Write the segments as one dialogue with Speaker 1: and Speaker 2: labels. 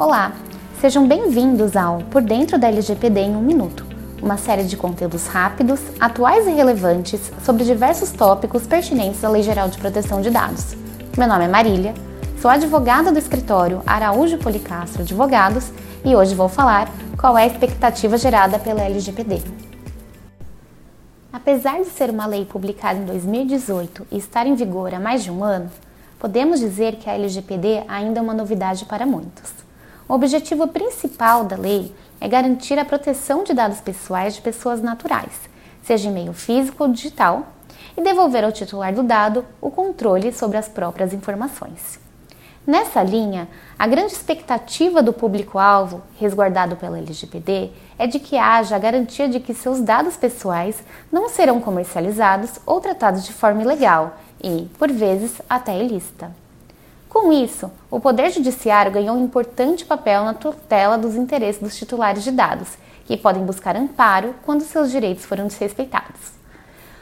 Speaker 1: Olá, sejam bem-vindos ao Por Dentro da LGPD em um Minuto, uma série de conteúdos rápidos, atuais e relevantes sobre diversos tópicos pertinentes à Lei Geral de Proteção de Dados. Meu nome é Marília, sou advogada do escritório Araújo Policastro Advogados e hoje vou falar qual é a expectativa gerada pela LGPD. Apesar de ser uma lei publicada em 2018 e estar em vigor há mais de um ano, podemos dizer que a LGPD ainda é uma novidade para muitos. O objetivo principal da lei é garantir a proteção de dados pessoais de pessoas naturais, seja em meio físico ou digital, e devolver ao titular do dado o controle sobre as próprias informações. Nessa linha, a grande expectativa do público-alvo, resguardado pela LGPD, é de que haja a garantia de que seus dados pessoais não serão comercializados ou tratados de forma ilegal e, por vezes, até ilícita. Com isso, o Poder Judiciário ganhou um importante papel na tutela dos interesses dos titulares de dados, que podem buscar amparo quando seus direitos foram desrespeitados.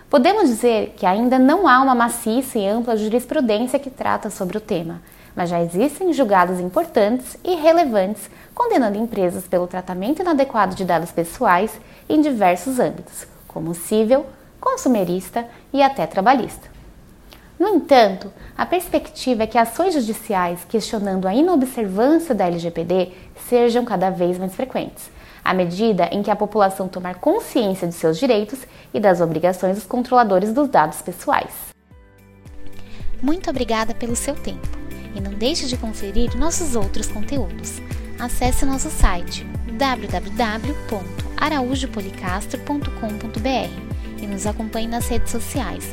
Speaker 1: Podemos dizer que ainda não há uma maciça e ampla jurisprudência que trata sobre o tema, mas já existem julgados importantes e relevantes condenando empresas pelo tratamento inadequado de dados pessoais em diversos âmbitos, como civil, consumerista e até trabalhista. No entanto, a perspectiva é que ações judiciais questionando a inobservância da LGPD sejam cada vez mais frequentes, à medida em que a população tomar consciência de seus direitos e das obrigações dos controladores dos dados pessoais.
Speaker 2: Muito obrigada pelo seu tempo e não deixe de conferir nossos outros conteúdos. Acesse nosso site www.araújopolicastro.com.br e nos acompanhe nas redes sociais